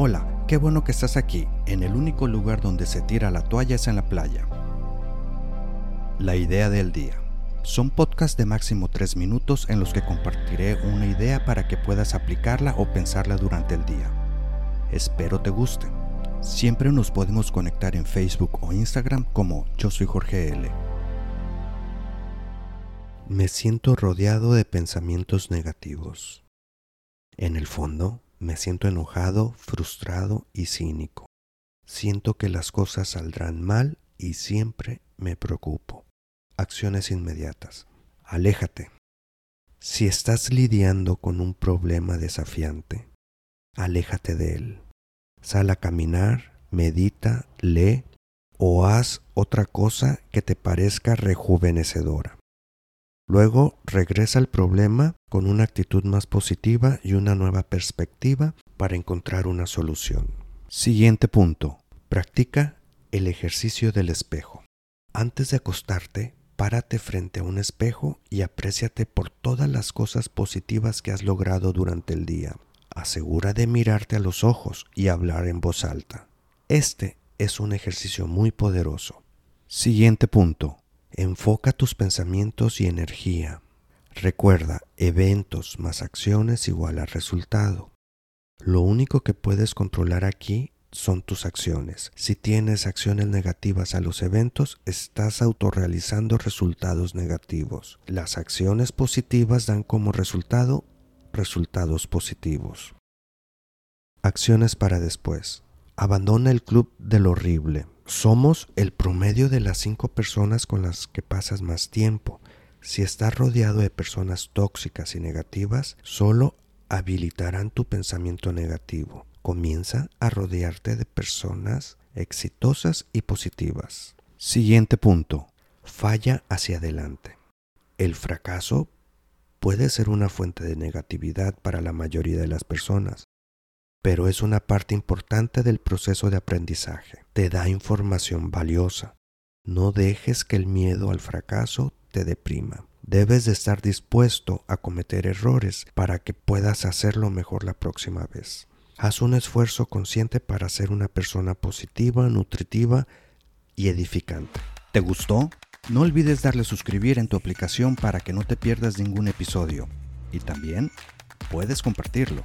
Hola, qué bueno que estás aquí. En el único lugar donde se tira la toalla es en la playa. La idea del día. Son podcasts de máximo 3 minutos en los que compartiré una idea para que puedas aplicarla o pensarla durante el día. Espero te guste. Siempre nos podemos conectar en Facebook o Instagram como Yo soy Jorge L. Me siento rodeado de pensamientos negativos. En el fondo, me siento enojado, frustrado y cínico. Siento que las cosas saldrán mal y siempre me preocupo. Acciones inmediatas. Aléjate. Si estás lidiando con un problema desafiante, aléjate de él. Sal a caminar, medita, lee o haz otra cosa que te parezca rejuvenecedora. Luego regresa al problema con una actitud más positiva y una nueva perspectiva para encontrar una solución. Siguiente punto. Practica el ejercicio del espejo. Antes de acostarte, párate frente a un espejo y apréciate por todas las cosas positivas que has logrado durante el día. Asegura de mirarte a los ojos y hablar en voz alta. Este es un ejercicio muy poderoso. Siguiente punto. Enfoca tus pensamientos y energía. Recuerda, eventos más acciones igual a resultado. Lo único que puedes controlar aquí son tus acciones. Si tienes acciones negativas a los eventos, estás autorrealizando resultados negativos. Las acciones positivas dan como resultado resultados positivos. Acciones para después. Abandona el club del horrible. Somos el promedio de las cinco personas con las que pasas más tiempo. Si estás rodeado de personas tóxicas y negativas, solo habilitarán tu pensamiento negativo. Comienza a rodearte de personas exitosas y positivas. Siguiente punto. Falla hacia adelante. El fracaso puede ser una fuente de negatividad para la mayoría de las personas, pero es una parte importante del proceso de aprendizaje. Te da información valiosa. No dejes que el miedo al fracaso te deprima. Debes de estar dispuesto a cometer errores para que puedas hacerlo mejor la próxima vez. Haz un esfuerzo consciente para ser una persona positiva, nutritiva y edificante. ¿Te gustó? No olvides darle suscribir en tu aplicación para que no te pierdas ningún episodio. Y también puedes compartirlo.